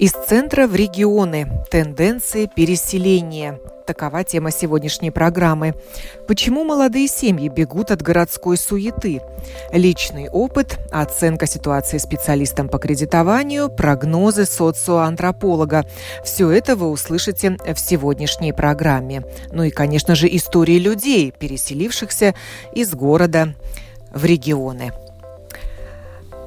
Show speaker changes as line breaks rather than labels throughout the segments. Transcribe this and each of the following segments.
Из центра в регионы. Тенденции переселения. Такова тема сегодняшней программы. Почему молодые семьи бегут от городской суеты? Личный опыт, оценка ситуации специалистам по кредитованию, прогнозы социоантрополога. Все это вы услышите в сегодняшней программе. Ну и, конечно же, истории людей, переселившихся из города в регионы.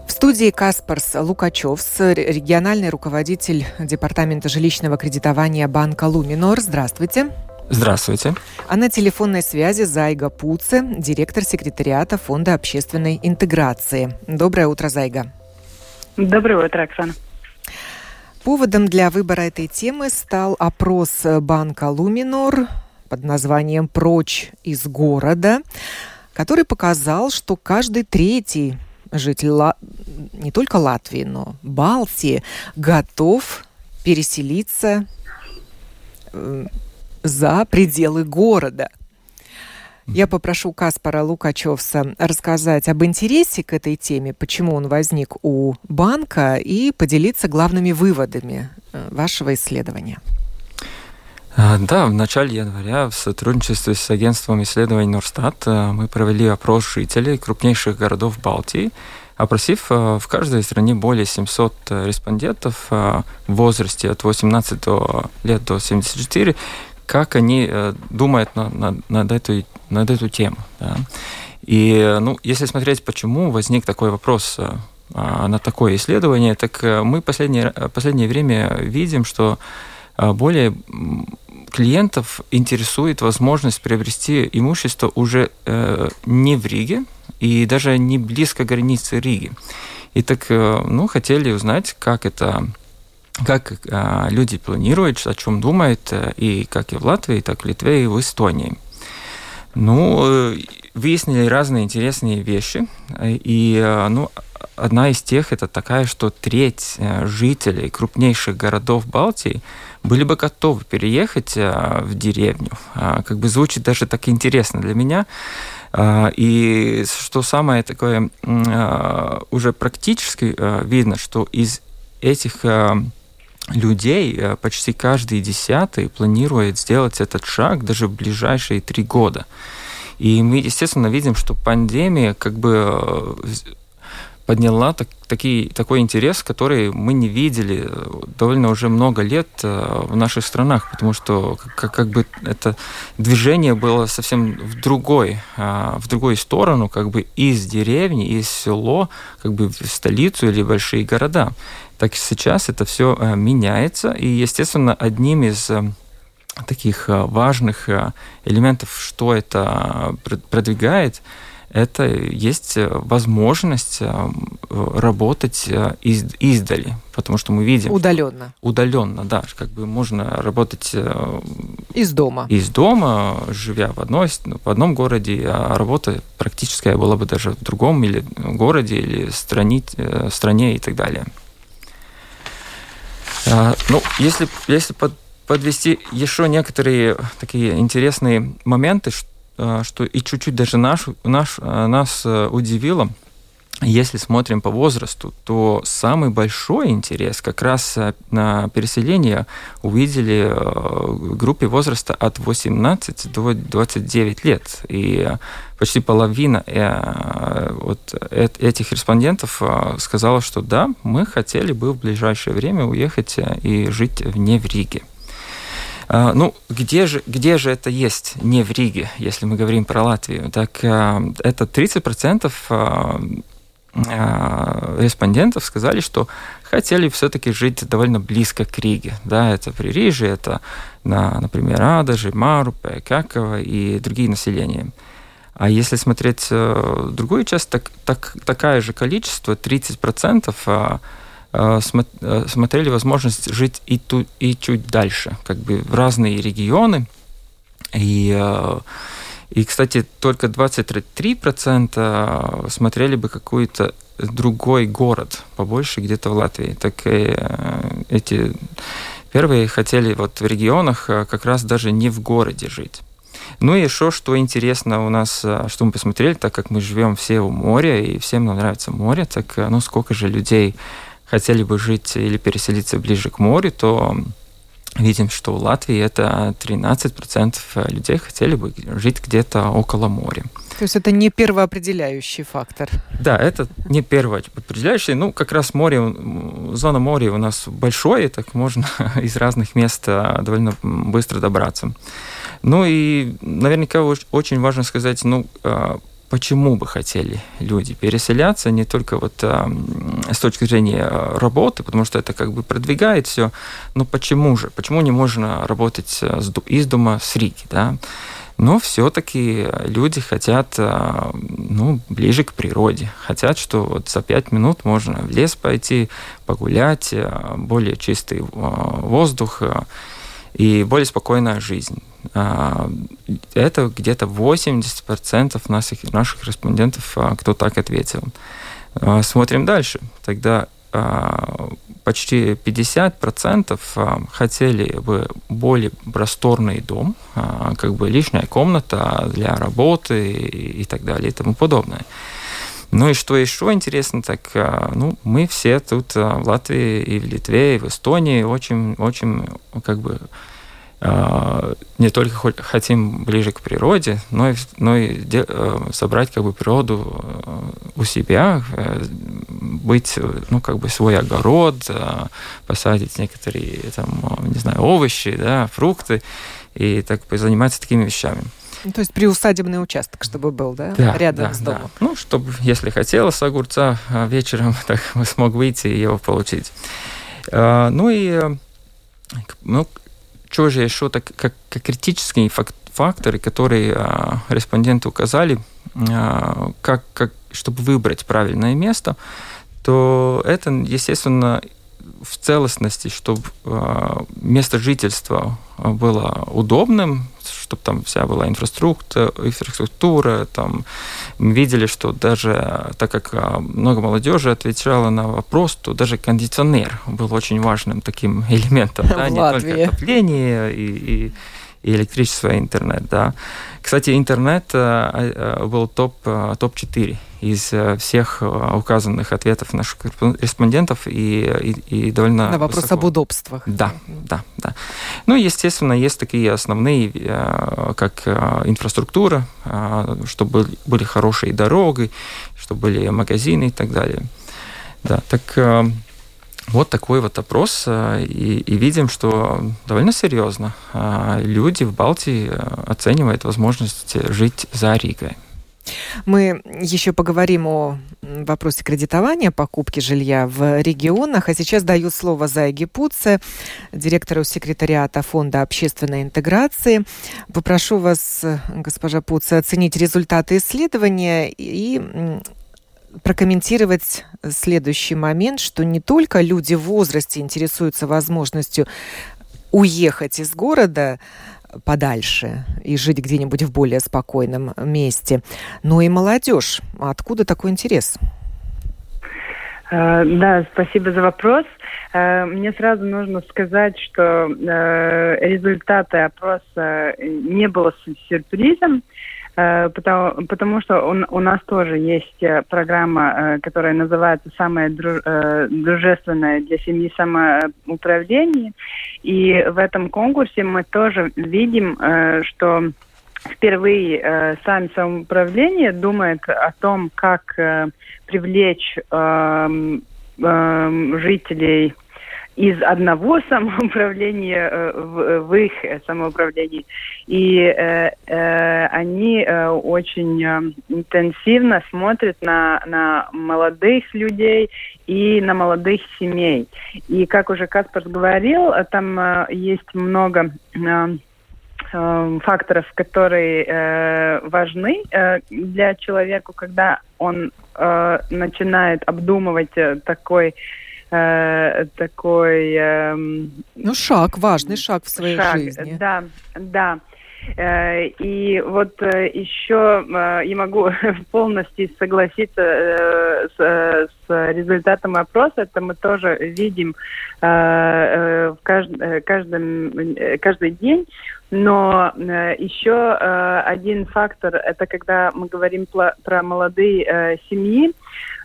В студии Каспарс Лукачевс, региональный руководитель Департамента жилищного кредитования банка «Луминор». Здравствуйте.
Здравствуйте.
А на телефонной связи Зайга Пуце, директор секретариата Фонда общественной интеграции. Доброе утро, Зайга.
Доброе утро, Оксана.
Поводом для выбора этой темы стал опрос банка «Луминор» под названием «Прочь из города», который показал, что каждый третий житель Ла... не только Латвии, но Балтии готов переселиться э, за пределы города. Я попрошу Каспара Лукачевса рассказать об интересе к этой теме, почему он возник у банка, и поделиться главными выводами э, вашего исследования.
А, да, в начале января в сотрудничестве с агентством исследований Норстат э, мы провели опрос жителей крупнейших городов Балтии, опросив э, в каждой стране более 700 э, респондентов в возрасте от 18 лет до 74, как они думают над, над, над, эту, над эту тему. Да. И ну, если смотреть, почему возник такой вопрос на такое исследование, так мы последнее, последнее время видим, что более клиентов интересует возможность приобрести имущество уже э, не в Риге и даже не близко к границе Риги. И так, э, ну, хотели узнать, как это как э, люди планируют, о чем думают, э, и как и в Латвии, так и в Литве, и в Эстонии. Ну, э, выяснили разные интересные вещи, и э, ну, одна из тех это такая, что треть э, жителей крупнейших городов Балтии были бы готовы переехать э, в деревню. А, как бы звучит даже так интересно для меня. А, и что самое такое а, уже практически видно, что из этих людей почти каждый десятый планирует сделать этот шаг даже в ближайшие три года. И мы, естественно, видим, что пандемия как бы подняла так, такие, такой интерес, который мы не видели э, довольно уже много лет э, в наших странах, потому что как, как бы это движение было совсем в другой, а, в другую сторону, как бы из деревни, из село, как бы в столицу или большие города. Так сейчас это все э, меняется, и, естественно, одним из таких важных элементов, что это продвигает, это есть э, возможность э, работать э, из, издали, потому что мы видим...
Удаленно.
Удаленно, да. Как бы можно работать...
Из дома.
Из дома, живя в, одной, в одном городе, а работа практически была бы даже в другом или городе, или стране, стране и так далее. Ну, если, если под, подвести еще некоторые такие интересные моменты, что что и чуть-чуть даже наш, наш, э, нас э, удивило, если смотрим по возрасту, то самый большой интерес как раз на переселение увидели в группе возраста от 18 до 29 лет. И почти половина вот этих респондентов сказала, что да, мы хотели бы в ближайшее время уехать и жить вне в Риге. А, ну, где же, где же это есть не в Риге, если мы говорим про Латвию? Так а, это 30% а, респондентов сказали, что хотели все-таки жить довольно близко к Риге. Да, это Пририжье, это, на, например, Адажи, Марупе, Какова и другие населения. А если смотреть э, другую часть, так, так, такое же количество, 30%, Э, э, смотрели возможность жить и, ту, и чуть дальше, как бы в разные регионы. И, э, И, кстати, только 23% смотрели бы какой-то другой город побольше где-то в Латвии. Так и эти первые хотели вот в регионах как раз даже не в городе жить. Ну и еще, что интересно у нас, что мы посмотрели, так как мы живем все у моря, и всем нам нравится море, так ну сколько же людей хотели бы жить или переселиться ближе к морю, то видим, что в Латвии это 13% людей хотели бы жить где-то около моря.
То есть это не первоопределяющий фактор?
Да, это не первоопределяющий. Ну, как раз море, зона моря у нас большое, так можно из разных мест а, довольно быстро добраться. Ну и наверняка очень важно сказать, ну, а, почему бы хотели люди переселяться, не только вот э, с точки зрения работы, потому что это как бы продвигает все, но почему же? Почему не можно работать э, из дома с Риги, да? Но все-таки люди хотят ну, ближе к природе. Хотят, что вот за пять минут можно в лес пойти, погулять, более чистый воздух и более спокойная жизнь. А, это где-то 80% наших, наших респондентов, а, кто так ответил. А, смотрим дальше. Тогда почти 50% хотели бы более просторный дом, как бы лишняя комната для работы и так далее и тому подобное. Ну и что еще интересно, так ну, мы все тут в Латвии и в Литве, и в Эстонии очень, очень как бы а, не только хотим ближе к природе, но и, но и э, собрать как бы природу э, у себя, э, быть, ну, как бы свой огород, посадить некоторые, там, не знаю, овощи, да, фрукты, и так заниматься такими вещами.
Ну, то есть приусадебный участок, чтобы был, да, да рядом да, с домом? Да.
Ну, чтобы, если хотелось огурца а вечером, так смог выйти и его получить. А, ну и ну, что же еще так, как, как критические факторы, которые а, респонденты указали, а, как, как, чтобы выбрать правильное место, то это, естественно, в целостности, чтобы э, место жительства было удобным, чтобы там вся была инфраструктура, инфраструктура там мы видели, что даже так как много молодежи отвечала на вопрос, то даже кондиционер был очень важным таким элементом, да, не только отопление и, и, и электричество, и интернет, да. Кстати, интернет э, э, был топ, э, топ-4 из всех указанных ответов наших респондентов и, и, и довольно
На вопрос высоко. об удобствах.
Да, да, да. Ну, естественно, есть такие основные, как инфраструктура, чтобы были хорошие дороги, чтобы были магазины и так далее. Да, так вот такой вот опрос, э, и, и видим, что довольно серьезно э, люди в Балтии э, оценивают возможность жить за Ригой.
Мы еще поговорим о вопросе кредитования, покупки жилья в регионах. А сейчас даю слово Зайге Пуце, директору секретариата Фонда общественной интеграции. Попрошу вас, госпожа Пуце, оценить результаты исследования и прокомментировать следующий момент, что не только люди в возрасте интересуются возможностью уехать из города подальше и жить где-нибудь в более спокойном месте, но и молодежь. Откуда такой интерес?
Э, да, спасибо за вопрос. Э, мне сразу нужно сказать, что э, результаты опроса не было сюрпризом. Э, потому, потому что он, у нас тоже есть э, программа, э, которая называется «Самое дружественное для семьи самоуправление». И в этом конкурсе мы тоже видим, что впервые э, сами самоуправление думает о том, как привлечь э, э, жителей из одного самоуправления э, в, в их самоуправлении. И э, э, они э, очень э, интенсивно смотрят на, на молодых людей и на молодых семей. И как уже Каспар говорил, там э, есть много э, э факторов, которые э, важны э, для человека, когда он э, начинает обдумывать э, такой э, такой... Э,
ну, шаг, важный шаг в своей
шаг,
жизни.
Да, да. И вот еще я могу полностью согласиться с, с результатом опроса. Это мы тоже видим в каждом, каждом, каждый день. Но э, еще э, один фактор – это когда мы говорим про, про молодые э, семьи,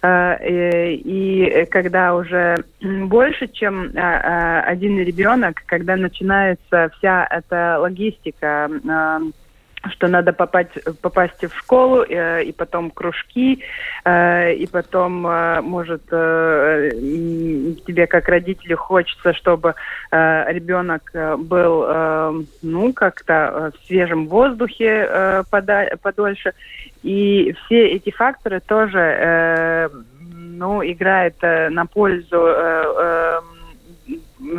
э, и когда уже больше, чем э, э, один ребенок, когда начинается вся эта логистика, э, что надо попасть, попасть в школу, э, и потом кружки, э, и потом, э, может, э, тебе как родителю хочется, чтобы э, ребенок э, был, э, ну, как-то в свежем воздухе э, пода подольше. И все эти факторы тоже, э, ну, играют э, на пользу э, э,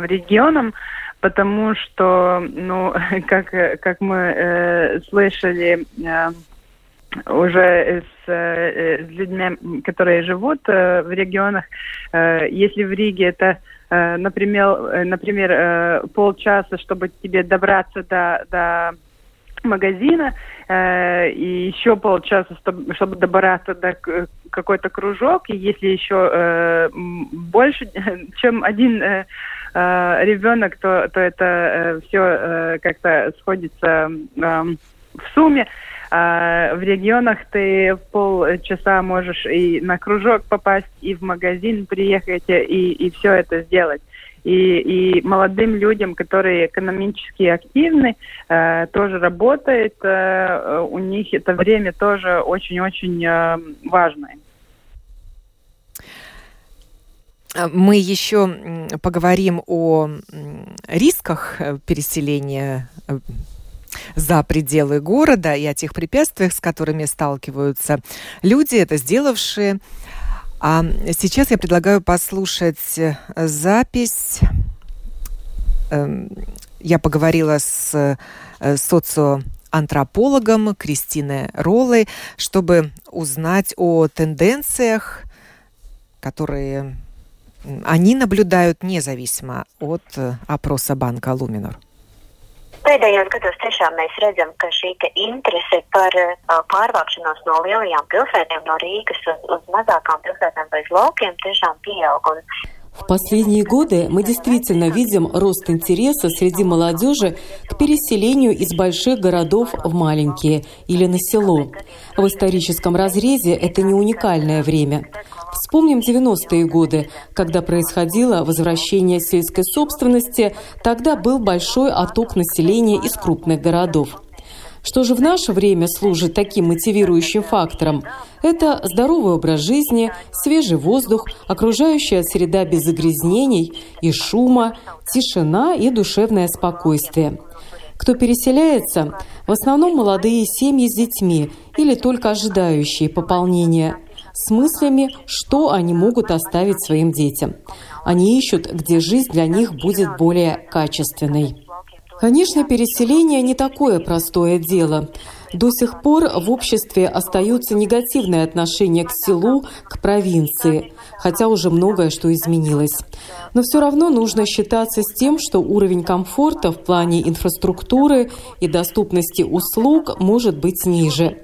регионам, потому что, ну, как, как мы э, слышали э, уже с, э, с людьми, которые живут э, в регионах, э, если в Риге это э, например, э, например э, полчаса, чтобы тебе добраться до, до магазина, э, и еще полчаса, чтобы, добраться до какой-то кружок, и если еще э, больше, чем один э, э, ребенок, то, то это э, все э, как-то сходится э, в сумме. А в регионах ты в полчаса можешь и на кружок попасть, и в магазин приехать, и, и все это сделать. И, и молодым людям, которые экономически активны, э, тоже работает, э, у них это время тоже очень-очень э, важное.
А, мы еще поговорим о рисках э, переселения э, за пределы города и о тех препятствиях, с которыми сталкиваются люди, это сделавшие. А сейчас я предлагаю послушать э, запись. Эм, я поговорила с социоантропологом Кристиной Роллой, чтобы узнать о тенденциях, которые они наблюдают независимо от э, опроса банка Luminor.
Pēdējos gados tiešām mēs redzam, ka šī interese par uh, pārvākšanos no lielajām pilsētām, no Rīgas uz, uz mazākām pilsētām vai uz laukiem tiešām pieaug. Un
В последние годы мы действительно видим рост интереса среди молодежи к переселению из больших городов в маленькие или на село. В историческом разрезе это не уникальное время. Вспомним 90-е годы, когда происходило возвращение сельской собственности, тогда был большой отток населения из крупных городов. Что же в наше время служит таким мотивирующим фактором? Это здоровый образ жизни, свежий воздух, окружающая среда без загрязнений и шума, тишина и душевное спокойствие. Кто переселяется, в основном молодые семьи с детьми или только ожидающие пополнения, с мыслями, что они могут оставить своим детям. Они ищут, где жизнь для них будет более качественной. Конечно, переселение не такое простое дело. До сих пор в обществе остаются негативные отношения к селу, к провинции, хотя уже многое что изменилось. Но все равно нужно считаться с тем, что уровень комфорта в плане инфраструктуры и доступности услуг может быть ниже.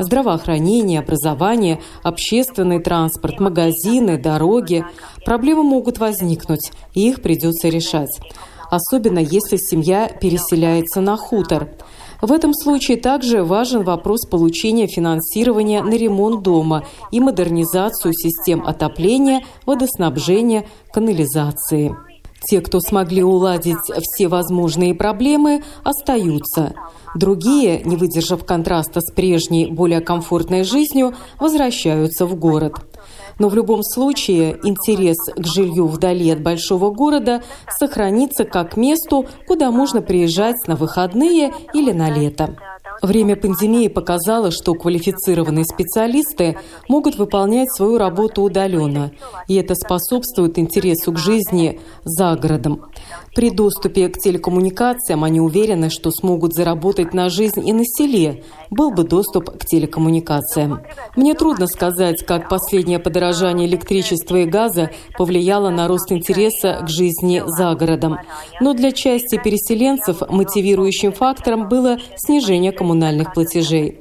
Здравоохранение, образование, общественный транспорт, магазины, дороги. Проблемы могут возникнуть, и их придется решать особенно если семья переселяется на хутор. В этом случае также важен вопрос получения финансирования на ремонт дома и модернизацию систем отопления, водоснабжения, канализации. Те, кто смогли уладить все возможные проблемы, остаются. Другие, не выдержав контраста с прежней, более комфортной жизнью, возвращаются в город. Но в любом случае интерес к жилью вдали от большого города сохранится как месту, куда можно приезжать на выходные или на лето. Время пандемии показало, что квалифицированные специалисты могут выполнять свою работу удаленно, и это способствует интересу к жизни за городом. При доступе к телекоммуникациям они уверены, что смогут заработать на жизнь и на селе, был бы доступ к телекоммуникациям. Мне трудно сказать, как последнее подорожание электричества и газа повлияло на рост интереса к жизни за городом. Но для части переселенцев мотивирующим фактором было снижение коммунальных платежей.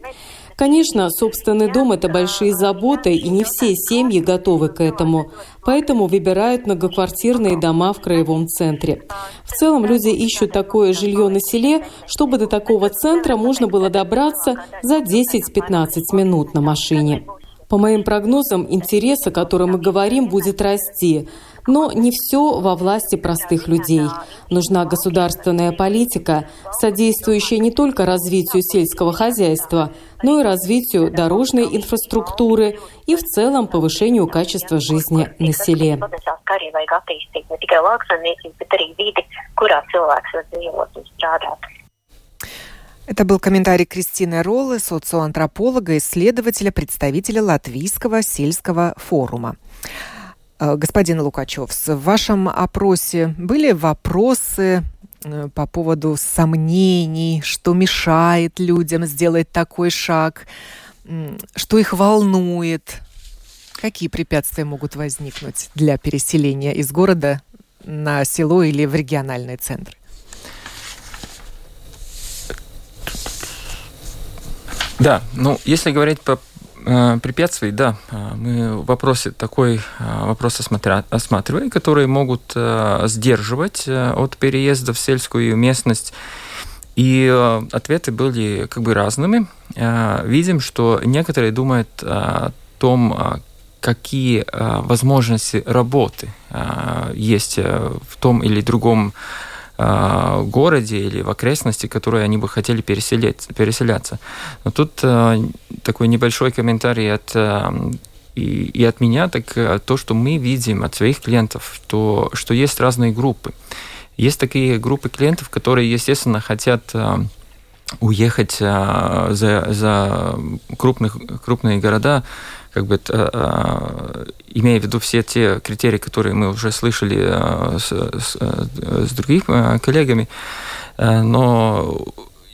Конечно, собственный дом – это большие заботы, и не все семьи готовы к этому. Поэтому выбирают многоквартирные дома в краевом центре. В целом люди ищут такое жилье на селе, чтобы до такого центра можно было добраться за 10-15 минут на машине. По моим прогнозам, интерес, о котором мы говорим, будет расти. Но не все во власти простых людей. Нужна государственная политика, содействующая не только развитию сельского хозяйства, но и развитию дорожной инфраструктуры и в целом повышению качества жизни на селе.
Это был комментарий Кристины Роллы, социоантрополога, исследователя, представителя Латвийского сельского форума. Э, господин Лукачев, в вашем опросе были вопросы э, по поводу сомнений, что мешает людям сделать такой шаг, что их волнует, какие препятствия могут возникнуть для переселения из города на село или в региональный центр?
Да, ну, если говорить по препятствий, да, э, мы в вопросе такой э, вопрос осматриваем, которые могут э, сдерживать э, от переезда в сельскую местность. И э, ответы были как бы разными. Э, видим, что некоторые думают о том, э, какие э, возможности работы э, есть э, в том или другом э, городе или в окрестности, которые они бы хотели переселять, переселяться. Но тут э, такой небольшой комментарий от э, и, и от меня, так то, что мы видим от своих клиентов, что, что есть разные группы. Есть такие группы клиентов, которые, естественно, хотят уехать за, за крупных, крупные города, как бы э, имея в виду все те критерии, которые мы уже слышали э, с, с, с другими э, коллегами, но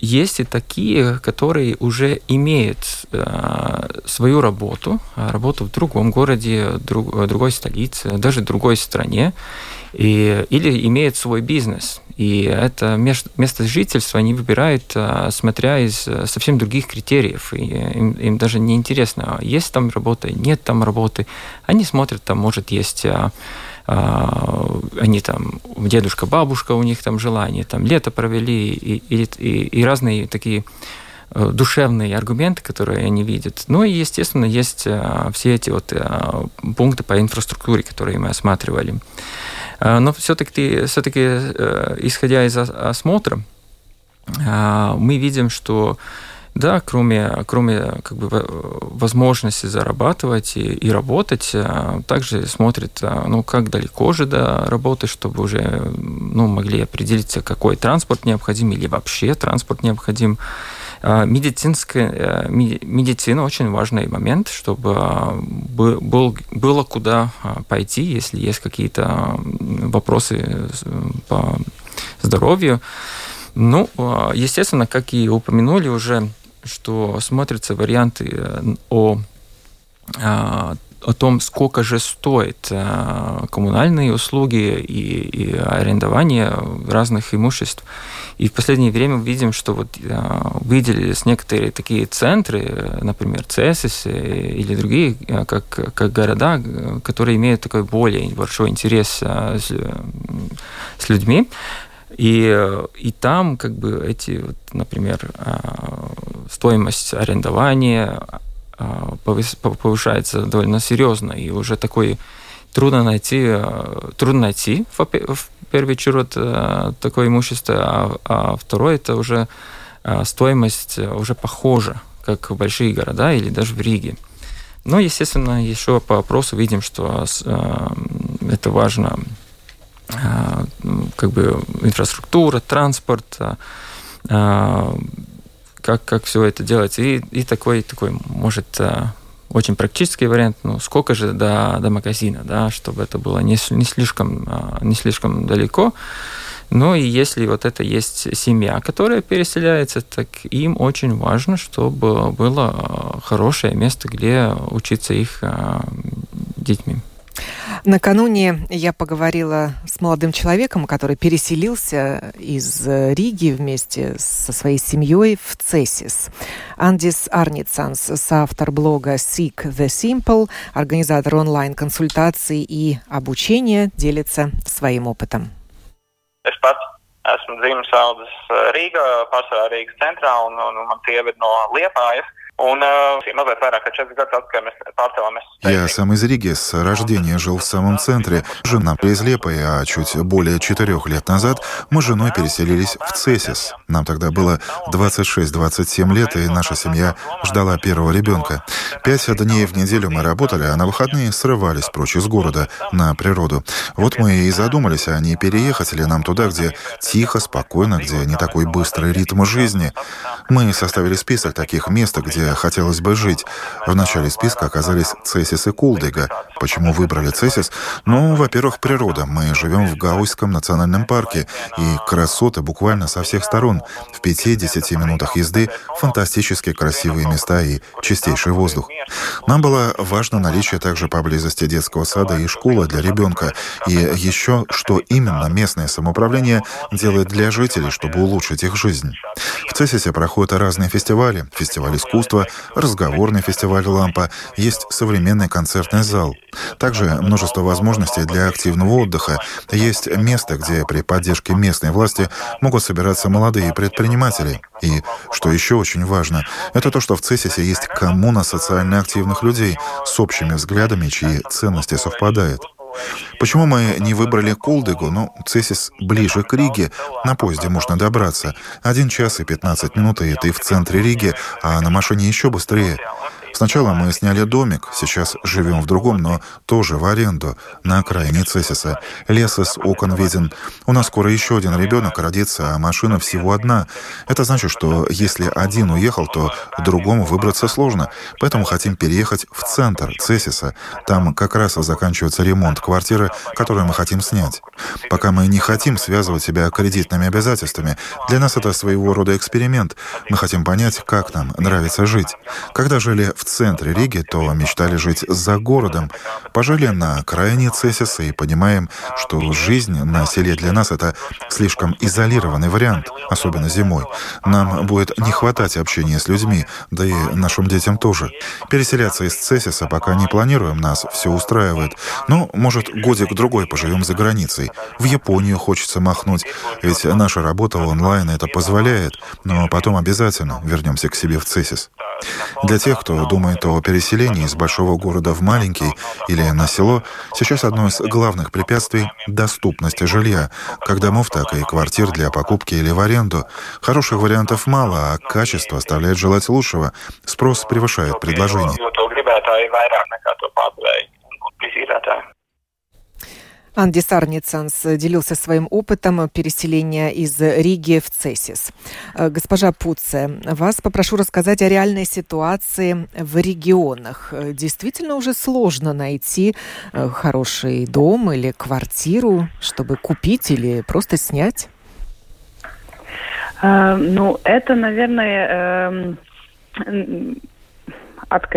есть и такие, которые уже имеют свою работу, работу в другом городе, друг, другой столице, даже другой стране, и, или имеют свой бизнес. И это место жительства они выбирают, а, смотря из э, совсем других критериев. И им, им даже не интересно, есть там работа, нет там работы. Они смотрят, там, может, есть а, а, они там, дедушка, бабушка у них там жила, они там лето провели, и, и, и, и разные такие э, душевные аргументы, которые они видят. Ну и, естественно, есть все эти вот пункты по инфраструктуре, которые мы осматривали. А, но все-таки, все-таки э, исходя из осмотра, а, мы видим, что да, кроме, кроме как бы, возможности зарабатывать и, и работать, а, также смотрят, ну, как далеко же до работы, чтобы уже ну, могли определиться, какой транспорт необходим или вообще транспорт необходим. А, медицинская, э, медицина очень важный момент, чтобы а, был, было куда а, пойти, если есть какие-то вопросы по здоровью. Ну, естественно, как и упомянули уже, что смотрятся варианты э, о о том, сколько же стоит э, коммунальные услуги и, и арендование разных имуществ. И в последнее время мы видим, что вот э, выделились некоторые такие центры, например, ЦЕСИС или другие, как, как города, которые имеют такой более большой интерес с, с людьми. И, и там как бы эти, вот, например, стоимость арендования, а, повышается довольно серьезно, и уже такой трудно найти, а, трудно найти в первый черед а, такое имущество, а, а второе это уже стоимость уже похожа, как в большие города или даже в Риге. Но, естественно, еще по опросу видим, что это важно как бы инфраструктура, транспорт, как, как все это делается. И, и такой, такой, может, очень практический вариант, ну, сколько же до, до магазина, да, чтобы это было не, не, слишком, не слишком далеко. Ну и если вот это есть семья, которая переселяется, так им очень важно, чтобы было хорошее место, где учиться их детьми.
Накануне я поговорила с молодым человеком, который переселился из Риги вместе со своей семьей в Цесис. Андис Арницанс, соавтор блога Seek the Simple, организатор онлайн-консультаций и обучения, делится своим опытом.
Esmu dzimis audzis Liepājas.
Я сам из Риги, с рождения жил в самом центре. Жена из Лепой, а чуть более четырех лет назад мы с женой переселились в Цесис. Нам тогда было 26-27 лет, и наша семья ждала первого ребенка. Пять дней в неделю мы работали, а на выходные срывались прочь из города, на природу. Вот мы и задумались, а не переехать ли нам туда, где тихо, спокойно, где не такой быстрый ритм жизни. Мы составили список таких мест, где где хотелось бы жить. В начале списка оказались Цесис и Кулдыга. Почему выбрали Цесис? Ну, во-первых, природа. Мы живем в Гауйском национальном парке, и красоты буквально со всех сторон. В 5-10 минутах езды фантастически красивые места и чистейший воздух. Нам было важно наличие также поблизости детского сада и школы для ребенка, и еще, что именно местное самоуправление делает для жителей, чтобы улучшить их жизнь. В Цесисе проходят разные фестивали. Фестиваль искусства, искусства, разговорный фестиваль «Лампа», есть современный концертный зал. Также множество возможностей для активного отдыха. Есть место, где при поддержке местной власти могут собираться молодые предприниматели. И, что еще очень важно, это то, что в Цесисе есть коммуна социально активных людей с общими взглядами, чьи ценности совпадают. Почему мы не выбрали Колдыгу? Ну, Цесис ближе к Риге. На поезде можно добраться. Один час и 15 минут, и ты в центре Риги, а на машине еще быстрее. Сначала мы сняли домик, сейчас живем в другом, но тоже в аренду, на окраине Цесиса. Лес из окон виден. У нас скоро еще один ребенок родится, а машина всего одна. Это значит, что если один уехал, то другому выбраться сложно. Поэтому хотим переехать в центр Цесиса. Там как раз заканчивается ремонт квартиры, которую мы хотим снять. Пока мы не хотим связывать себя кредитными обязательствами, для нас это своего рода эксперимент. Мы хотим понять, как нам нравится жить. Когда жили в в центре Риги, то мечтали жить за городом. Пожили на окраине Цесиса и понимаем, что жизнь на селе для нас — это слишком изолированный вариант, особенно зимой. Нам будет не хватать общения с людьми, да и нашим детям тоже. Переселяться из Цесиса пока не планируем, нас все устраивает. Ну, может, годик-другой поживем за границей. В Японию хочется махнуть, ведь наша работа онлайн это позволяет, но потом обязательно вернемся к себе в Цесис. Для тех, кто думает о переселении из большого города в маленький или на село, сейчас одно из главных препятствий – доступность жилья, как домов, так и квартир для покупки или в аренду. Хороших вариантов мало, а качество оставляет желать лучшего. Спрос превышает предложение.
Анди Сарницанс делился своим опытом переселения из Риги в Цесис. Э, госпожа Пуце, вас попрошу рассказать о реальной ситуации в регионах. Действительно уже сложно найти э, хороший дом или квартиру, чтобы купить или просто снять?
Э, ну, это, наверное, э, от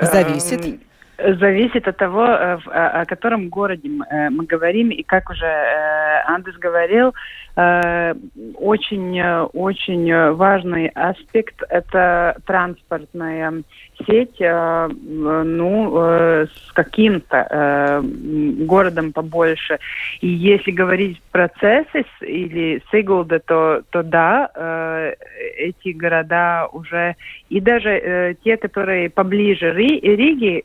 Зависит
зависит от того, э, о котором городе э, мы говорим. И как уже э, Андес говорил, очень, очень важный аспект – это транспортная сеть, ну, с каким-то городом побольше. И если говорить про Цесис или Сигулда, то, то да, эти города уже, и даже те, которые поближе Риги,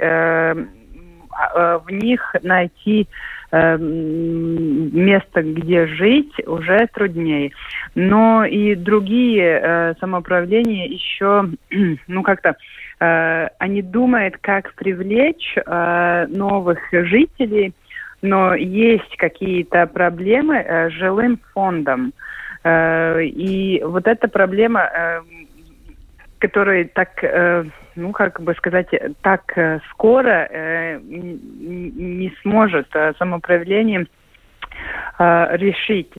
а, в них найти э, место, где жить, уже труднее. Но и другие э, самоуправления еще, ну как-то, э, они думают, как привлечь новых жителей, но есть какие-то проблемы с жилым фондом. И вот эта проблема, которая так ну, как бы сказать, так э, скоро э, не сможет э, самоуправление решить.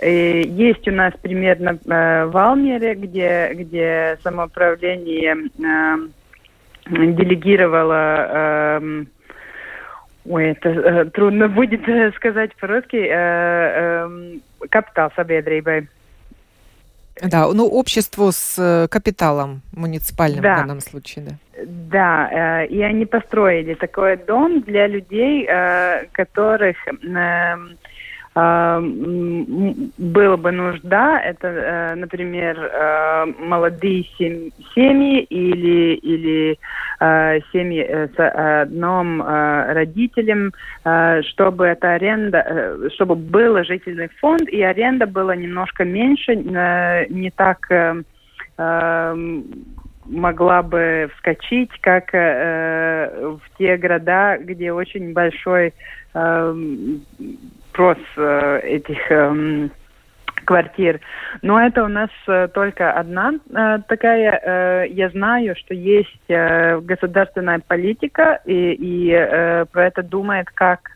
есть у нас примерно в Алмере, где, где самоуправление делегировало эм, Ой, это э, трудно будет э, сказать по-русски. Э, э, капитал sabiedrībai.
Да, ну обществу с э, капиталом муниципальным да. в данном случае, да.
Да, э, и они построили такой дом для людей, э, которых э, было бы нужда, это, э, например, э, молодые семьи или, или э, семьи с одним родителем, чтобы эта аренда, чтобы был жительный фонд, и аренда была немножко меньше, не так могла бы вскочить, как в те города, где очень большой спрос э, этих э, квартир. Но это у нас э, только одна э, такая. Я знаю, что есть государственная политика, и, и про это думает как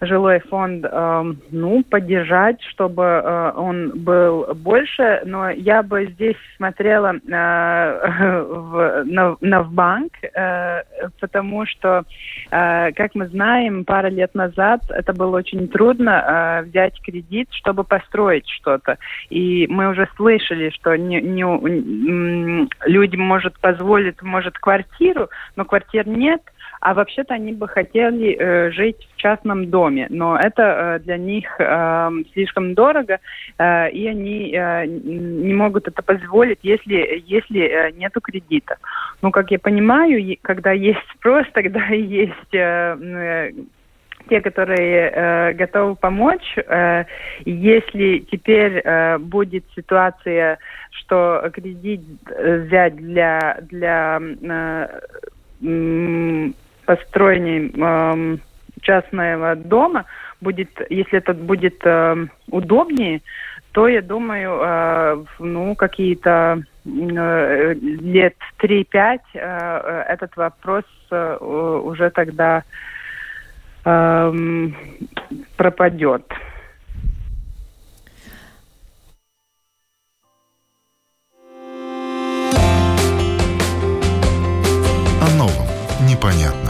жилой фонд, э, ну, поддержать, чтобы э, он был больше, но я бы здесь смотрела э, в, на, на в банк, э, потому что, э, как мы знаем, пара лет назад это было очень трудно э, взять кредит, чтобы построить что-то. И мы уже слышали, что не, не, людям может позволить, может, квартиру, но квартир нет – а вообще-то они бы хотели э, жить в частном доме, но это э, для них э, слишком дорого, э, и они э, не могут это позволить, если, если э, нету кредита. Ну, как я понимаю, когда есть спрос, тогда есть... Э, э, те, которые э, готовы помочь. Э, если теперь э, будет ситуация, что кредит взять для для э, построении э, частного дома будет, если это будет э, удобнее, то я думаю, э, ну какие-то э, лет 3-5 э, этот вопрос э, уже тогда э, пропадет.
О новом, непонятном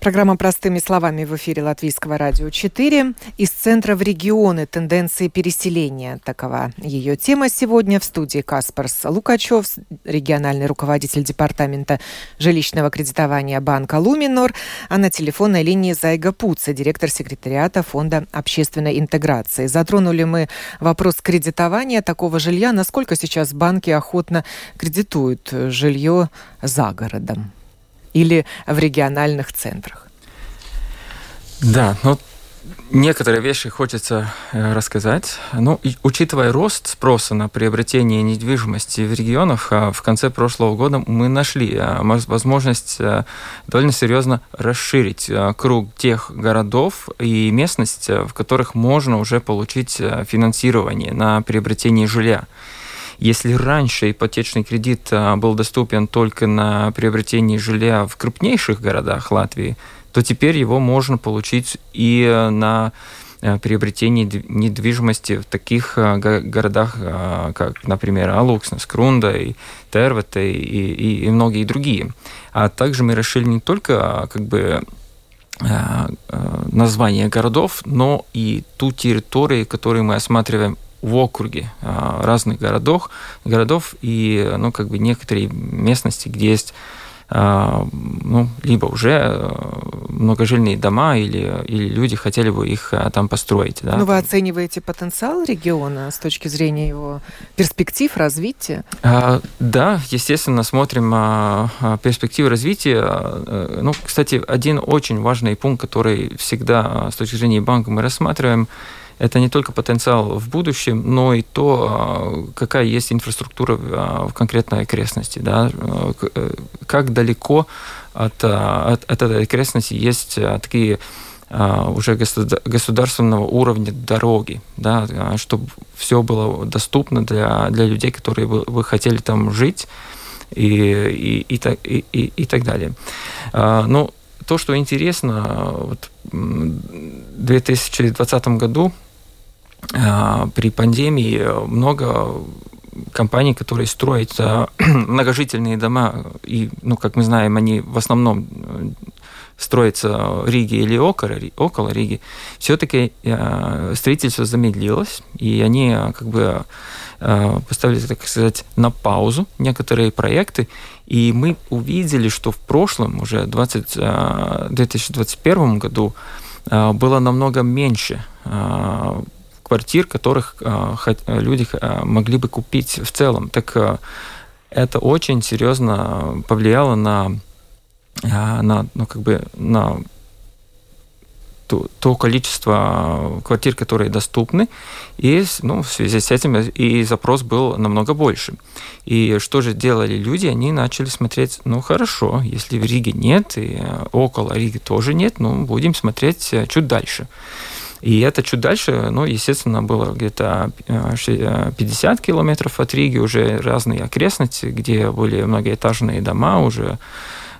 Программа «Простыми словами» в эфире Латвийского радио 4. Из центра в регионы тенденции переселения. Такова ее тема сегодня. В студии Каспарс Лукачев, региональный руководитель департамента жилищного кредитования банка «Луминор», а на телефонной линии Зайга Пуца, директор секретариата Фонда общественной интеграции. Затронули мы вопрос кредитования такого жилья. Насколько сейчас банки охотно кредитуют жилье за городом? Или в региональных центрах?
Да, ну Некоторые вещи хочется э, рассказать. Ну, и, учитывая рост спроса на приобретение недвижимости в регионах, а в конце прошлого года мы нашли а, возможность э, довольно серьезно расширить э, круг тех городов и местностей, в которых можно уже получить финансирование на приобретение жилья. Если раньше ипотечный кредит а, был доступен только на приобретение жилья в крупнейших городах Латвии, то теперь его можно получить и на э, приобретение недвижимости в таких а, городах, а, как, например, Алукснес, Крунда, и Тервета и, и, и многие другие. А также мы решили не только как бы название городов, но и ту территорию, которую мы осматриваем в округе а, разных городов, городов и ну, как бы некоторые местности, где есть а, ну, либо уже э, многожильные дома, или, или люди хотели бы их а, там построить. Да?
Но вы оцениваете потенциал региона с точки зрения его перспектив развития?
А, да, естественно, смотрим а, перспективы развития. Э, ну, кстати, один очень важный пункт, который всегда с точки зрения банка мы рассматриваем, это не только потенциал в будущем, но и то, а, какая есть инфраструктура а, в конкретной окрестности, да, э, как далеко от, а, от, от этой окрестности есть такие уже государственного уровня дороги, да, чтобы все было доступно для, для людей, которые бы, бы хотели там жить, и, и, и, и, и, и так далее. Ну, то, что интересно, вот в 2020 году при пандемии много компаний, которые строят многожительные дома, и, ну, как мы знаем, они в основном строится в Риге или около, около Риги, все-таки э, строительство замедлилось, и они э, как бы э, поставили, так сказать, на паузу некоторые проекты, и мы увидели, что в прошлом, уже 20, 2021 году, было намного меньше квартир, которых люди могли бы купить в целом. Так это очень серьезно повлияло на на, ну, как бы, на то, то количество квартир, которые доступны, и ну, в связи с этим и запрос был намного больше. И что же делали люди? Они начали смотреть, ну хорошо, если в Риге нет, и около Риги тоже нет, ну будем смотреть э, чуть дальше. И это чуть дальше, ну, естественно, было где-то 50 э, километров от Риги, уже разные окрестности, где были многоэтажные дома, уже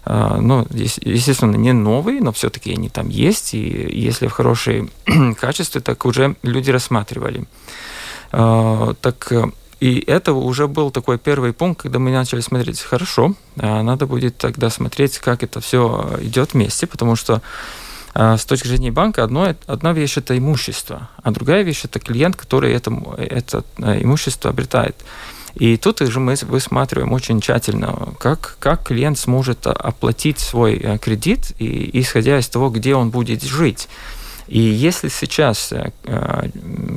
а, ну, естественно, не новые, но все-таки они там есть, и если в хорошем качестве, так уже люди рассматривали. Так э, и это уже был такой первый пункт, когда мы начали смотреть, хорошо, надо будет тогда смотреть, как это все идет вместе, потому что с точки зрения банка одно, одна вещь это имущество, а другая вещь это клиент, который это, это имущество обретает. И тут уже мы высматриваем очень тщательно, как, как клиент сможет оплатить свой э, кредит, и, исходя из того, где он будет жить. И если сейчас э, э,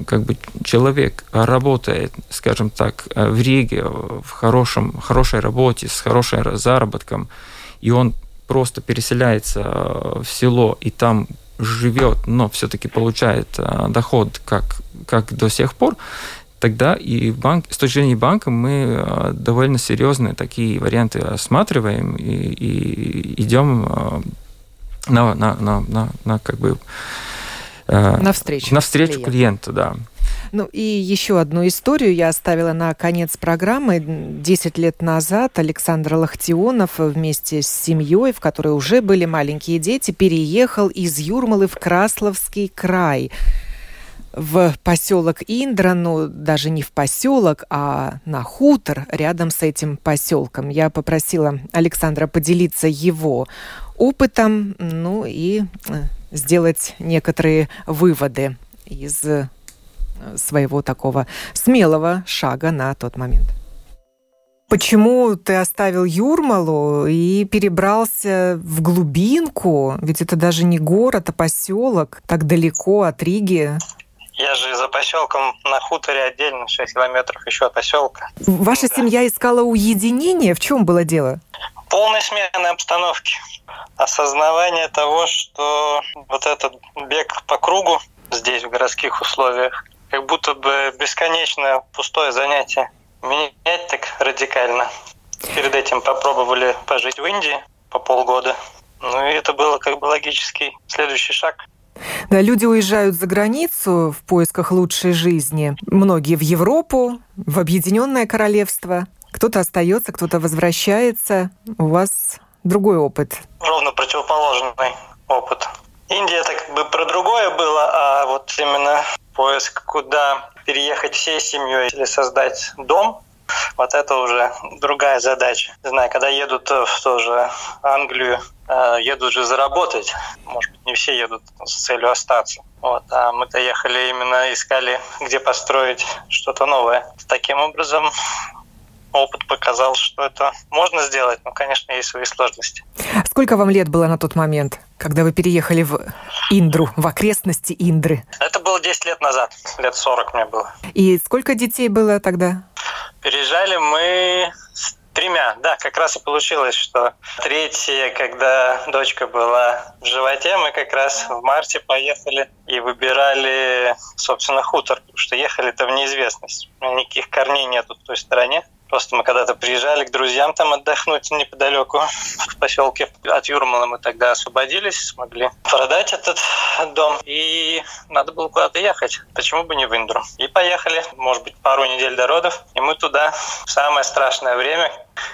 как бы человек работает, скажем так, в Риге, в хорошем, хорошей работе, с хорошим заработком, и он просто переселяется в село и там живет, но все-таки получает доход как, как до сих пор, тогда и банк, с точки зрения банка мы э, довольно серьезные такие варианты осматриваем и, и идем э, на, на, на, на, на как бы
э, навстречу,
навстречу клиенту. клиенту, да.
Ну и еще одну историю я оставила на конец программы. Десять лет назад Александр Лахтионов вместе с семьей, в которой уже были маленькие дети, переехал из Юрмалы в Красловский край в поселок Индра, ну даже не в поселок, а на хутор рядом с этим поселком. Я попросила Александра поделиться его опытом, ну и э, сделать некоторые выводы из э, своего такого смелого шага на тот момент. Почему ты оставил Юрмалу и перебрался в глубинку? Ведь это даже не город, а поселок, так далеко от Риги.
Я же за поселком на хуторе отдельно, 6 километров еще от поселка.
Ваша да. семья искала уединение? В чем было дело?
Полной смены обстановки. Осознавание того, что вот этот бег по кругу здесь, в городских условиях, как будто бы бесконечно пустое занятие. Менять так радикально. Перед этим попробовали пожить в Индии по полгода. Ну и это было как бы логический следующий шаг.
Да, люди уезжают за границу в поисках лучшей жизни. Многие в Европу, в Объединенное Королевство. Кто-то остается, кто-то возвращается. У вас другой опыт.
Ровно противоположный опыт. Индия это как бы про другое было, а вот именно поиск, куда переехать всей семьей или создать дом, вот это уже другая задача. Не знаю, когда едут в тоже Англию, э, едут же заработать. Может быть, не все едут с целью остаться. Вот, а мы-то ехали именно, искали, где построить что-то новое. Таким образом, опыт показал, что это можно сделать, но, конечно, есть свои сложности.
Сколько вам лет было на тот момент, когда вы переехали в Индру, в окрестности Индры?
Это было 10 лет назад, лет 40 мне было.
И сколько детей было тогда?
Переезжали мы с тремя. Да, как раз и получилось, что третья, когда дочка была в животе, мы как раз в марте поехали и выбирали, собственно, хутор, потому что ехали-то в неизвестность. Никаких корней нету в той стороне. Просто мы когда-то приезжали к друзьям там отдохнуть неподалеку в поселке. От Юрмала мы тогда освободились, смогли продать этот дом. И надо было куда-то ехать. Почему бы не в Индру? И поехали, может быть, пару недель до родов. И мы туда в самое страшное время,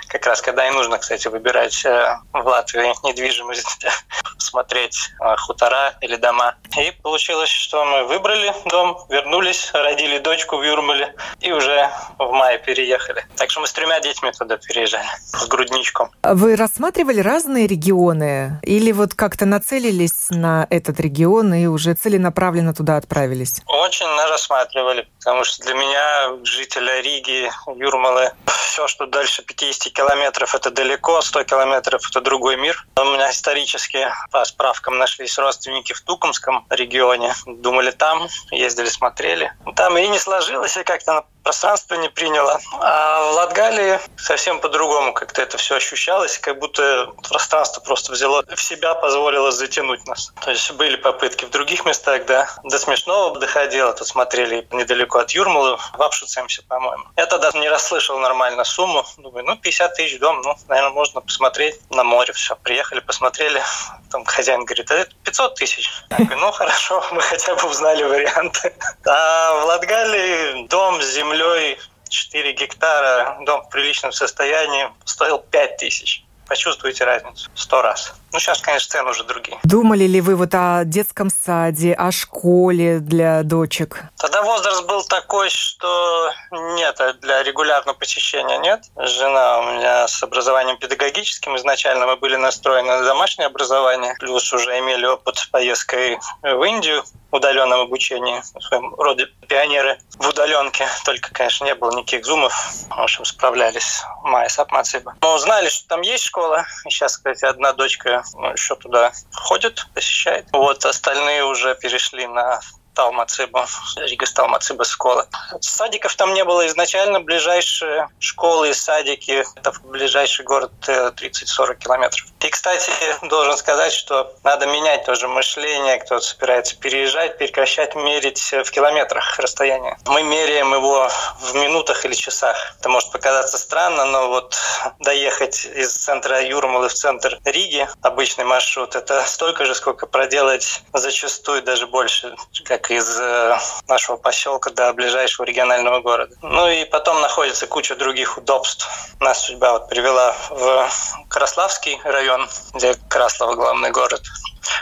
как раз когда и нужно, кстати, выбирать э, в Латвии недвижимость, смотреть э, хутора или дома. И получилось, что мы выбрали дом, вернулись, родили дочку в Юрмале и уже в мае переехали. Так что мы с тремя детьми туда переезжали, с грудничком.
Вы рассматривали разные регионы или вот как-то нацелились на этот регион и уже целенаправленно туда отправились?
Очень рассматривали, потому что для меня, жителя Риги, Юрмалы, все, что дальше 50 километров, это далеко, 100 километров – это другой мир. У меня исторически по справкам нашлись родственники в Тукумском регионе. Думали там, ездили, смотрели. Там и не сложилось, и как-то пространство не приняло. А в Латгалии совсем по-другому как-то это все ощущалось, как будто пространство просто взяло в себя, позволило затянуть нас. То есть были попытки в других местах, да, до смешного доходило. Тут смотрели недалеко от Юрмалы, в Апшуцемсе, по-моему. Я тогда не расслышал нормально сумму. Думаю, ну, 50 тысяч дом, ну, наверное, можно посмотреть на море. Все, приехали, посмотрели. Там хозяин говорит, это 500 тысяч. Ну, хорошо, мы хотя бы узнали варианты. А в Латгалии дом с землей землей 4 гектара, дом в приличном состоянии, стоил 5 тысяч. Почувствуете разницу сто раз. Ну, сейчас, конечно, цены уже другие.
Думали ли вы вот о детском саде, о школе для дочек?
Тогда возраст был такой, что нет, для регулярного посещения нет. Жена у меня с образованием педагогическим. Изначально мы были настроены на домашнее образование, плюс уже имели опыт поездкой в Индию удаленном обучении, в своем роде пионеры в удаленке. Только, конечно, не было никаких зумов. В общем, справлялись Майя Сапмациба. Но узнали, что там есть школа. И сейчас, кстати, одна дочка ну, еще туда ходит, посещает. Вот остальные уже перешли на Талмацыба, Рига Талмацыба школа. Садиков там не было изначально. Ближайшие школы и садики – это ближайший город 30-40 километров. И, кстати, должен сказать, что надо менять тоже мышление, кто собирается переезжать, прекращать мерить в километрах расстояние. Мы меряем его в минутах или часах. Это может показаться странно, но вот доехать из центра Юрмалы в центр Риги, обычный маршрут, это столько же, сколько проделать зачастую даже больше, как из э, нашего поселка до ближайшего регионального города. Ну и потом находится куча других удобств. Нас судьба вот привела в Краславский район, где Краслова главный город.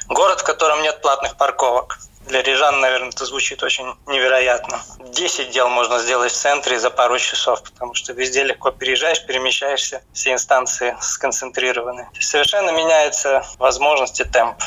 Город, в котором нет платных парковок. Для рижан, наверное, это звучит очень невероятно. Десять дел можно сделать в центре за пару часов, потому что везде легко переезжаешь, перемещаешься, все инстанции сконцентрированы. Совершенно меняются возможности, темп.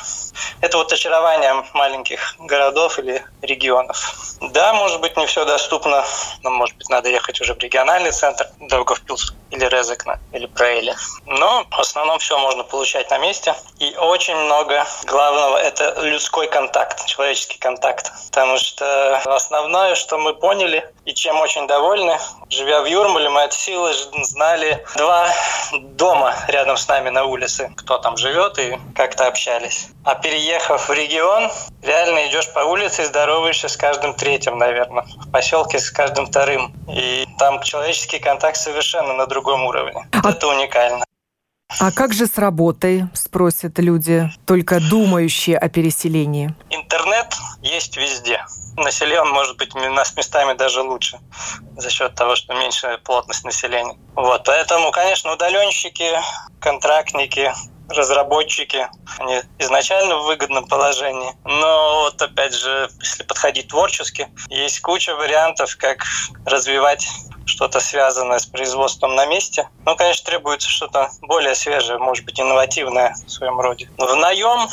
Это вот очарование маленьких городов или регионов. Да, может быть, не все доступно, но, может быть, надо ехать уже в региональный центр, Даугавпилск или Резекна, или Прейли. Но в основном все можно получать на месте. И очень много главного – это людской контакт, человеческий контакт. Потому что основное, что мы поняли и чем очень довольны, живя в Юрмале, мы от силы знали два дома рядом с нами на улице, кто там живет и как-то общались. А переехав в регион, реально идешь по улице и здороваешься с каждым третьим, наверное. В поселке с каждым вторым. И там человеческий контакт совершенно на другом уровне. А... Это уникально.
А как же с работой, спросят люди, только думающие о переселении?
Интернет есть везде. Населен, может быть, с местами даже лучше за счет того, что меньше плотность населения. Вот, поэтому, конечно, удаленщики, контрактники, разработчики, они изначально в выгодном положении. Но вот опять же, если подходить творчески, есть куча вариантов, как развивать что-то связанное с производством на месте. Ну, конечно, требуется что-то более свежее, может быть, инновативное в своем роде. В наем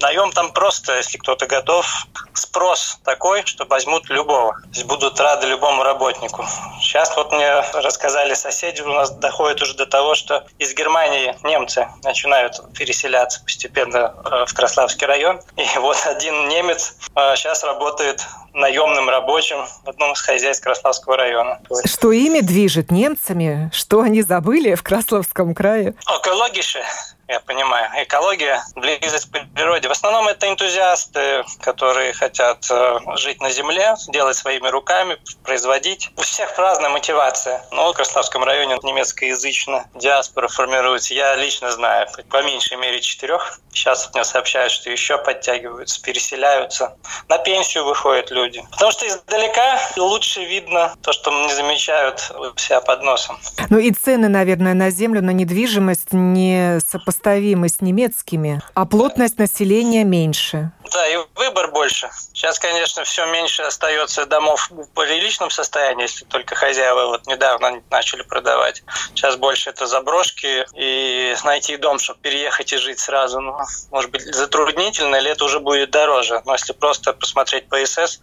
Наем там просто, если кто-то готов, спрос такой, что возьмут любого. То есть будут рады любому работнику. Сейчас вот мне рассказали соседи, у нас доходит уже до того, что из Германии немцы начинают переселяться постепенно э, в Краславский район. И вот один немец сейчас э, работает наемным рабочим в одном из хозяйств Краславского района.
Что ими движет немцами? Что они забыли в Краславском крае?
Экологише я понимаю. Экология, близость к природе. В основном это энтузиасты, которые хотят э, жить на земле, делать своими руками, производить. У всех разная мотивация. Но в Краснодарском районе немецкоязычно диаспора формируется. Я лично знаю, по меньшей мере четырех. Сейчас мне сообщают, что еще подтягиваются, переселяются. На пенсию выходят люди. Потому что издалека лучше видно то, что не замечают у себя под носом.
Ну и цены, наверное, на землю, на недвижимость не сопоставимы с немецкими, а плотность населения меньше.
Да, и выбор больше. Сейчас, конечно, все меньше остается домов в приличном состоянии, если только хозяева вот недавно начали продавать. Сейчас больше это заброшки, и найти дом, чтобы переехать и жить сразу, ну, может быть, затруднительно, или это уже будет дороже. Но если просто посмотреть по СС,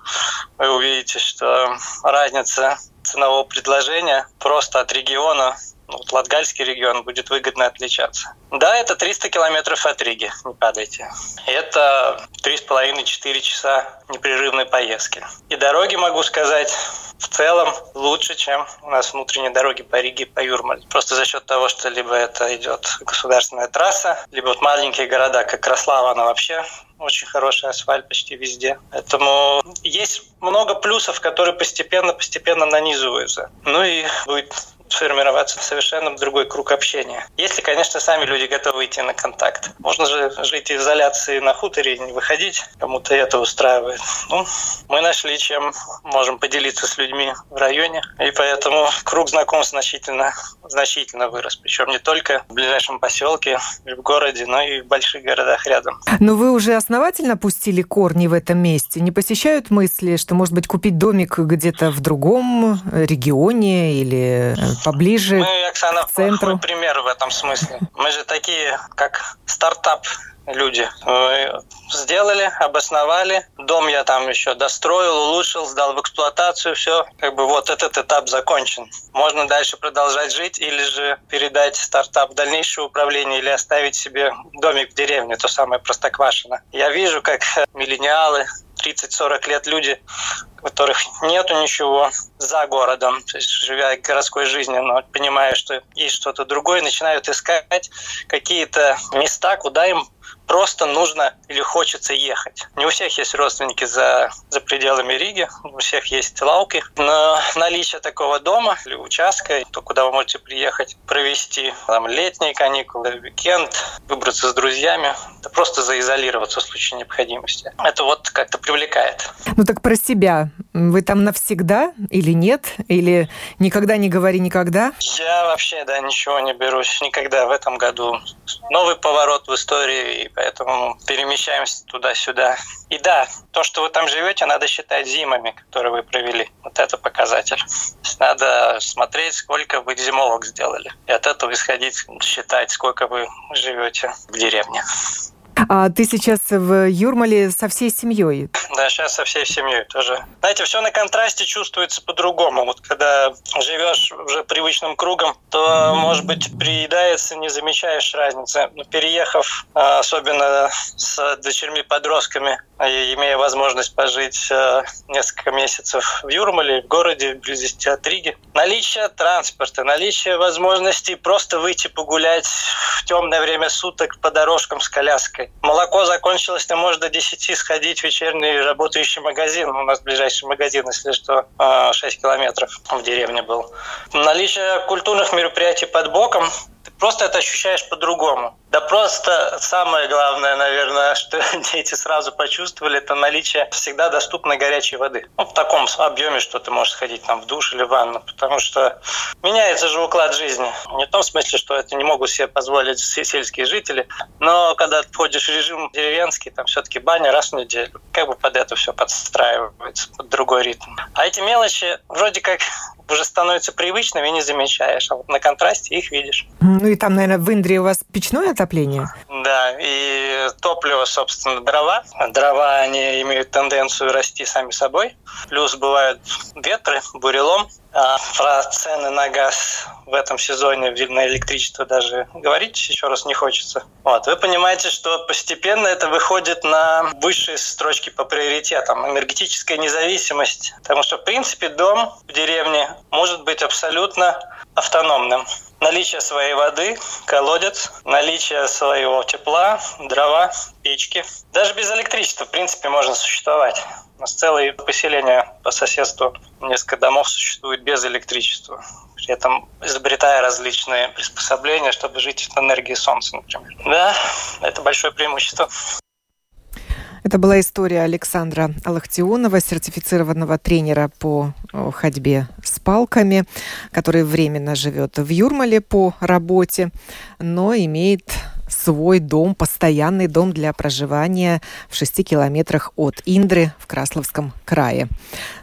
вы увидите, что разница ценового предложения просто от региона вот Латгальский регион будет выгодно отличаться. Да, это 300 километров от Риги, не падайте. Это 3,5-4 часа непрерывной поездки. И дороги, могу сказать, в целом лучше, чем у нас внутренние дороги по Риге, по Юрмале. Просто за счет того, что либо это идет государственная трасса, либо вот маленькие города, как Краслава, она вообще очень хороший асфальт почти везде. Поэтому есть много плюсов, которые постепенно-постепенно нанизываются. Ну и будет сформироваться совершенно другой круг общения. Если, конечно, сами люди готовы идти на контакт. Можно же жить в изоляции на хуторе и не выходить, кому-то это устраивает. Ну, мы нашли, чем можем поделиться с людьми в районе, и поэтому круг знакомств значительно, значительно вырос. Причем не только в ближайшем поселке, в городе, но и в больших городах рядом.
Но вы уже основательно пустили корни в этом месте? Не посещают мысли, что, может быть, купить домик где-то в другом регионе или э, поближе
Мы, Оксана,
к центру.
пример в этом смысле. Мы же такие, как стартап люди. Мы сделали, обосновали. Дом я там еще достроил, улучшил, сдал в эксплуатацию, все. Как бы вот этот этап закончен. Можно дальше продолжать жить или же передать стартап дальнейшее управление или оставить себе домик в деревне, то самое Простоквашино. Я вижу, как миллениалы, 30-40 лет люди, у которых нету ничего за городом, то есть живя городской жизнью, но понимая, что есть что-то другое, начинают искать какие-то места, куда им просто нужно или хочется ехать. Не у всех есть родственники за, за пределами Риги, у всех есть лауки, но наличие такого дома или участка, то куда вы можете приехать, провести там, летние каникулы, уикенд, выбраться с друзьями, это просто заизолироваться в случае необходимости. Это вот как-то привлекает.
Ну так про себя. Вы там навсегда или нет? Или никогда не говори никогда?
Я вообще, да, ничего не берусь никогда в этом году. Новый поворот в истории, и поэтому перемещаемся туда-сюда. И да, то, что вы там живете, надо считать зимами, которые вы провели. Вот это показатель. надо смотреть, сколько вы зимовок сделали. И от этого исходить, считать, сколько вы живете в деревне.
А ты сейчас в Юрмале со всей семьей?
Да, сейчас со всей семьей тоже. Знаете, все на контрасте чувствуется по-другому. Вот когда живешь уже привычным кругом, то, может быть, приедается, не замечаешь разницы. Но переехав, а, особенно с дочерьми-подростками, имея возможность пожить а, несколько месяцев в Юрмале, в городе, близости от Риги, наличие транспорта, наличие возможности просто выйти погулять в темное время суток по дорожкам с коляской, Молоко закончилось, ты можешь до 10 сходить в вечерний работающий магазин. У нас ближайший магазин, если что, 6 а, километров в деревне был. Наличие культурных мероприятий под боком ты просто это ощущаешь по-другому. Да просто самое главное, наверное, что дети сразу почувствовали, это наличие всегда доступной горячей воды. Ну, в таком объеме, что ты можешь сходить там в душ или в ванну, потому что меняется же уклад жизни. Не в том смысле, что это не могут себе позволить сельские жители, но когда ты входишь в режим деревенский, там все-таки баня раз в неделю. Как бы под это все подстраивается, под другой ритм. А эти мелочи вроде как уже становятся привычными и не замечаешь, а вот на контрасте их видишь.
Ну и там, наверное, в Индре у вас печное отопление?
Да, и топливо, собственно, дрова. Дрова, они имеют тенденцию расти сами собой. Плюс бывают ветры, бурелом. А про цены на газ в этом сезоне на электричество даже говорить еще раз не хочется. Вот. Вы понимаете, что постепенно это выходит на высшие строчки по приоритетам. Энергетическая независимость. Потому что, в принципе, дом в деревне может быть абсолютно автономным. Наличие своей воды, колодец, наличие своего тепла, дрова, печки. Даже без электричества, в принципе, можно существовать. У нас целые поселения по соседству, несколько домов существует без электричества. При этом изобретая различные приспособления, чтобы жить от энергии солнца, например. Да, это большое преимущество.
Это была история Александра Алахтионова, сертифицированного тренера по ходьбе с палками, который временно живет в Юрмале по работе, но имеет свой дом, постоянный дом для проживания в шести километрах от Индры в Красловском крае.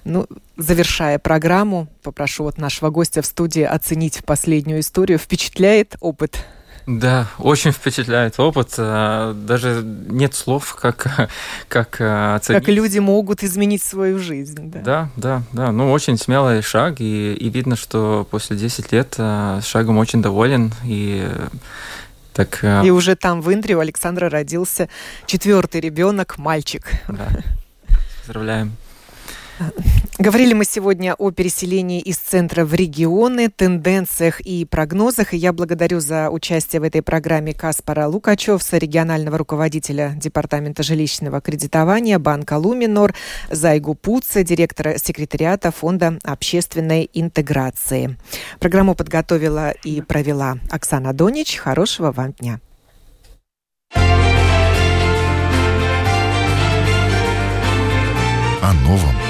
Ну, завершая программу, попрошу вот нашего гостя в студии оценить последнюю историю. Впечатляет опыт
да, очень впечатляет опыт. А, даже нет слов, как, как а, оценить.
Как люди могут изменить свою жизнь.
Да, да, да. да. Ну, очень смелый шаг, и, и видно, что после 10 лет а, шагом очень доволен. И так,
и уже там в Индре у Александра родился четвертый ребенок, мальчик.
Да. Поздравляем.
Говорили мы сегодня о переселении из центра в регионы, тенденциях и прогнозах. И я благодарю за участие в этой программе Каспара Лукачевса, регионального руководителя Департамента жилищного кредитования Банка Луминор, Зайгу Пуца, директора секретариата Фонда общественной интеграции. Программу подготовила и провела Оксана Донич. Хорошего вам дня.
О новом